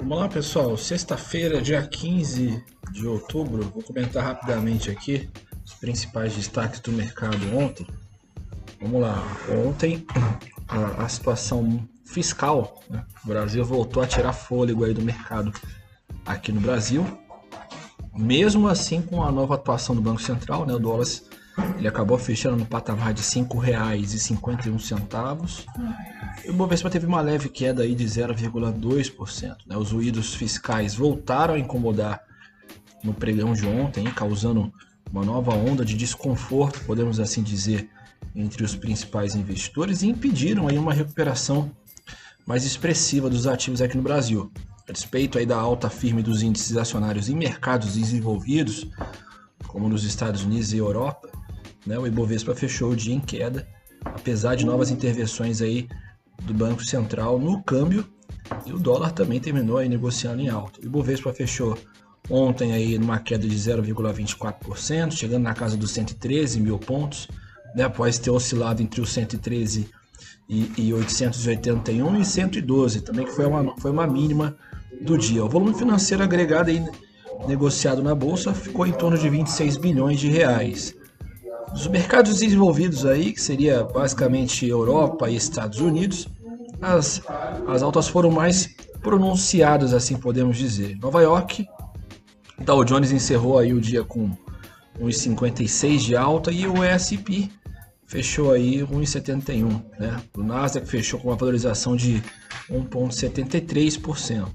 Vamos lá, pessoal. Sexta-feira, dia 15 de outubro. Vou comentar rapidamente aqui os principais destaques do mercado ontem. Vamos lá. Ontem, a, a situação fiscal, né? o Brasil voltou a tirar fôlego aí do mercado aqui no Brasil. Mesmo assim, com a nova atuação do Banco Central, né? o dólar ele acabou fechando no patamar de R$ 5,51. E o Bovespa teve uma leve queda aí de 0,2%. Né? Os ruídos fiscais voltaram a incomodar no pregão de ontem, causando uma nova onda de desconforto, podemos assim dizer, entre os principais investidores e impediram aí uma recuperação mais expressiva dos ativos aqui no Brasil. A despeito aí da alta firme dos índices acionários em mercados desenvolvidos, como nos Estados Unidos e Europa, né, o Ibovespa fechou o dia em queda, apesar de novas intervenções aí do Banco Central no câmbio e o dólar também terminou aí negociando em alta. O Ibovespa fechou ontem aí numa queda de 0,24%, chegando na casa dos 113 mil pontos, né, após ter oscilado entre os 113 e, e 881 e 112, também que foi uma, foi uma mínima do dia. O volume financeiro agregado aí negociado na bolsa ficou em torno de 26 bilhões de reais. Dos mercados desenvolvidos aí, que seria basicamente Europa e Estados Unidos, as, as altas foram mais pronunciadas, assim podemos dizer. Nova York, Dow Jones encerrou aí o dia com 1,56 de alta e o S&P fechou aí 1,71, né? O Nasdaq fechou com uma valorização de 1,73%.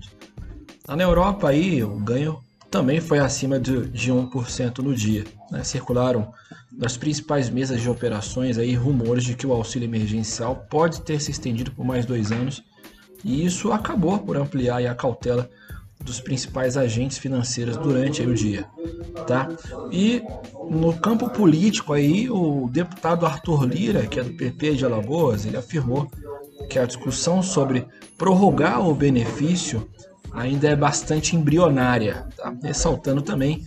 Na Europa aí o ganho também foi acima de, de 1% no dia. Né? Circularam das principais mesas de operações aí rumores de que o auxílio emergencial pode ter se estendido por mais dois anos e isso acabou por ampliar a cautela dos principais agentes financeiros durante o dia, tá? E no campo político aí o deputado Arthur Lira, que é do PP de Alagoas, ele afirmou que a discussão sobre prorrogar o benefício ainda é bastante embrionária, tá? ressaltando também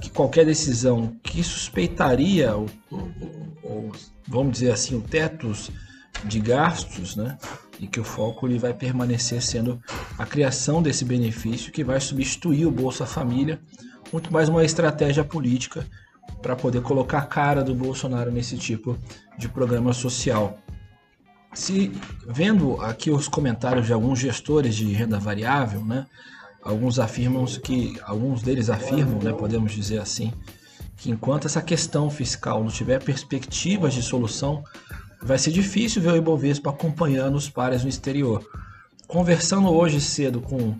que qualquer decisão que suspeitaria, ou, vamos dizer assim, o tetos de gastos, né? e que o foco ele vai permanecer sendo a criação desse benefício que vai substituir o Bolsa Família, muito mais uma estratégia política para poder colocar a cara do Bolsonaro nesse tipo de programa social. Se vendo aqui os comentários de alguns gestores de renda variável, né, alguns afirmam que alguns deles afirmam, né, podemos dizer assim, que enquanto essa questão fiscal não tiver perspectivas de solução, vai ser difícil ver o Ibovespa acompanhando os pares no exterior. Conversando hoje cedo com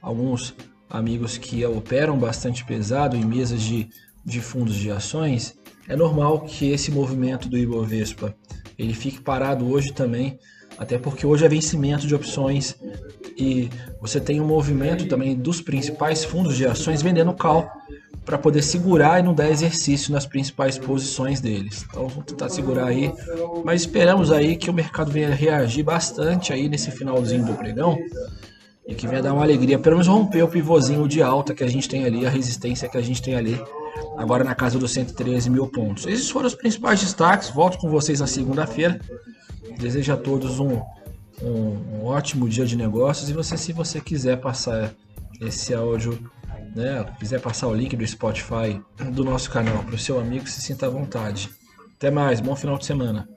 alguns amigos que operam bastante pesado em mesas de, de fundos de ações, é normal que esse movimento do Ibovespa ele fique parado hoje também, até porque hoje é vencimento de opções e você tem um movimento também dos principais fundos de ações vendendo call para poder segurar e não dar exercício nas principais posições deles. Então vamos tentar segurar aí, mas esperamos aí que o mercado venha reagir bastante aí nesse finalzinho do pregão e que venha dar uma alegria, pelo menos romper o pivôzinho de alta que a gente tem ali, a resistência que a gente tem ali agora na casa dos 113 mil pontos. Esses foram os principais destaques. Volto com vocês na segunda-feira. Desejo a todos um, um, um, ótimo dia de negócios. E você, se você quiser passar esse áudio, né, quiser passar o link do Spotify do nosso canal para o seu amigo, se sinta à vontade. Até mais, bom final de semana.